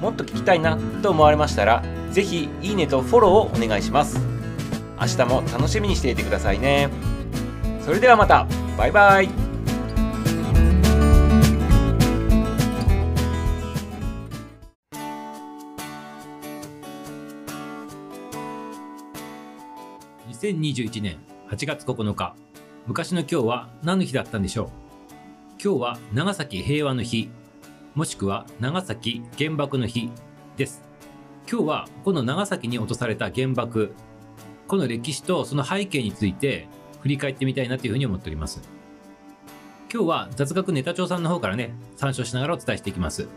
もっと聞きたいなと思われましたら是非いいねとフォローをお願いします。明日も楽しみにしていてくださいね。それではまた。バイバイ。2021年8月9日昔の今日は何の日だったんでしょう？今日は長崎平和の日。もしくは長崎原爆の日です。今日はこの長崎に落とされた原爆。この歴史とその背景について振り返ってみたいなというふうに思っております。今日は雑学ネタ帳さんの方からね参照しながらお伝えしていきます。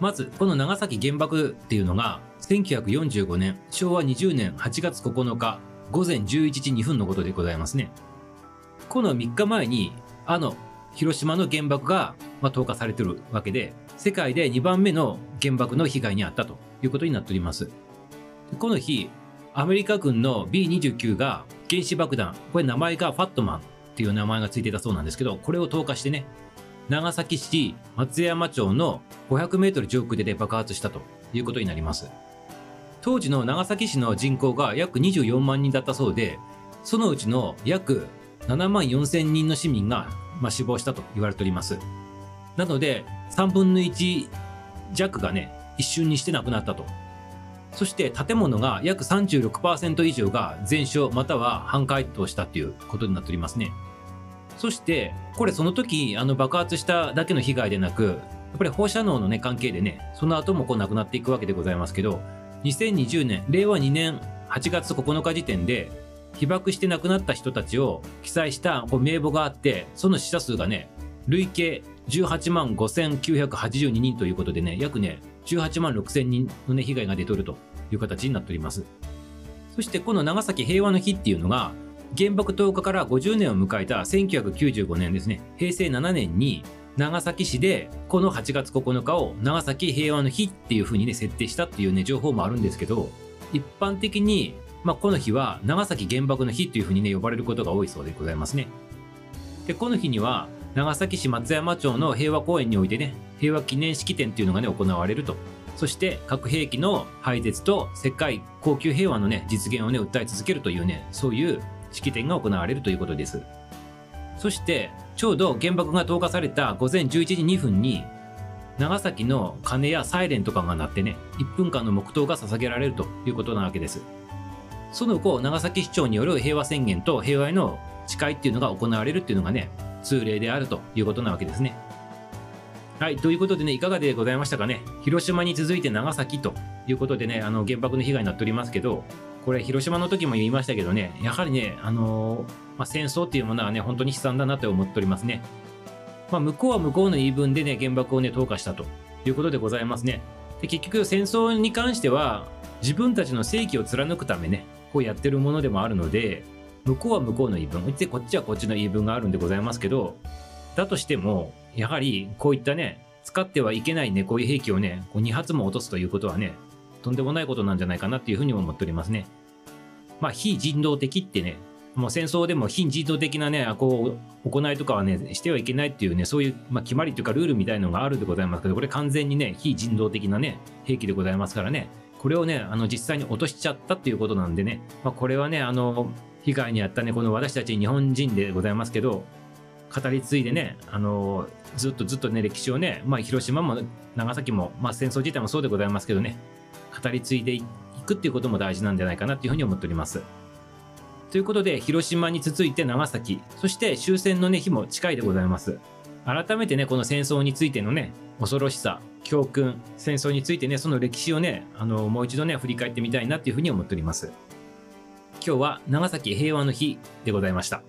まずこの長崎原爆っていうのが1945年昭和20年8月9日午前11時2分のことでございますね。この3日前にあの広島の原爆が、まあ、投下されてるわけで世界で2番目の原爆の被害に遭ったということになっております。この日アメリカ軍の B29 が原子爆弾これ名前がファットマンっていう名前がついてたそうなんですけどこれを投下してね長崎市松山町の500メートル上空で、ね、爆発したということになります。当時の長崎市の人口が約24万人だったそうでそのうちの約7万4千人の市民が、まあ、死亡したと言われております。なので3分の1弱がね一瞬にして亡くなったと。そして建物が約36%以上が全焼または半壊としたということになっておりますね。そしてこれその時あの爆発しただけの被害でなくやっぱり放射能のね関係でねその後もこう亡くなっていくわけでございますけど2020年、令和2年8月9日時点で、被爆して亡くなった人たちを記載したこう名簿があって、その死者数がね、累計18万5982人ということでね、約ね、18万6000人のね、被害が出とるという形になっております。そしてこの長崎平和の日っていうのが、原爆投下から50年を迎えた1995年ですね、平成7年に長崎市でこの8月9日を長崎平和の日っていう風にね設定したっていうね情報もあるんですけど一般的にまあ、この日は長崎原爆の日というふうにね呼ばれることが多いそうでございますね。でこの日には長崎市松山町の平和公園においてね平和記念式典っていうのがね行われるとそして核兵器の廃絶と世界恒久平和のね実現をね訴え続けるというねそういう式典が行われるということです。そしてちょうど原爆が投下された午前11時2分に長崎の鐘やサイレンとかが鳴ってね1分間の黙祷が捧げられるということなわけですその後長崎市長による平和宣言と平和への誓いっていうのが行われるっていうのがね通例であるということなわけですねはいということでねいかがでございましたかね？広島に続いて長崎ということでねあの原爆の被害になっておりますけどこれ広島の時も言いましたけどねやはりねあのーまあ、戦争っていうものはね、本当に悲惨だなと思っておりますね。まあ、向こうは向こうの言い分でね、原爆をね、投下したということでございますね。で、結局戦争に関しては、自分たちの正義を貫くためね、こうやってるものでもあるので、向こうは向こうの言い分、こっちはこっちの言い分があるんでございますけど、だとしても、やはりこういったね、使ってはいけないね、こういう兵器をね、こう2発も落とすということはね、とんでもないことなんじゃないかなっていうふうに思っておりますね。まあ、非人道的ってね、もう戦争でも非人道的なね、こう、行いとかはね、してはいけないっていうね、そういう、まあ、決まりというかルールみたいのがあるでございますけど、これ完全にね、非人道的なね、兵器でございますからね、これをね、あの、実際に落としちゃったっていうことなんでね、まあ、これはね、あの、被害に遭ったね、この私たち日本人でございますけど、語り継いでね、あの、ずっとずっとね、歴史をね、まあ、広島も長崎も、まあ、戦争自体もそうでございますけどね、語り継いでいくっていうことも大事なんじゃないかなっていうふうに思っております。ということで、広島に続いて長崎、そして終戦の、ね、日も近いでございます。改めてね、この戦争についてのね、恐ろしさ、教訓、戦争についてね、その歴史をね、あの、もう一度ね、振り返ってみたいなっていうふうに思っております。今日は長崎平和の日でございました。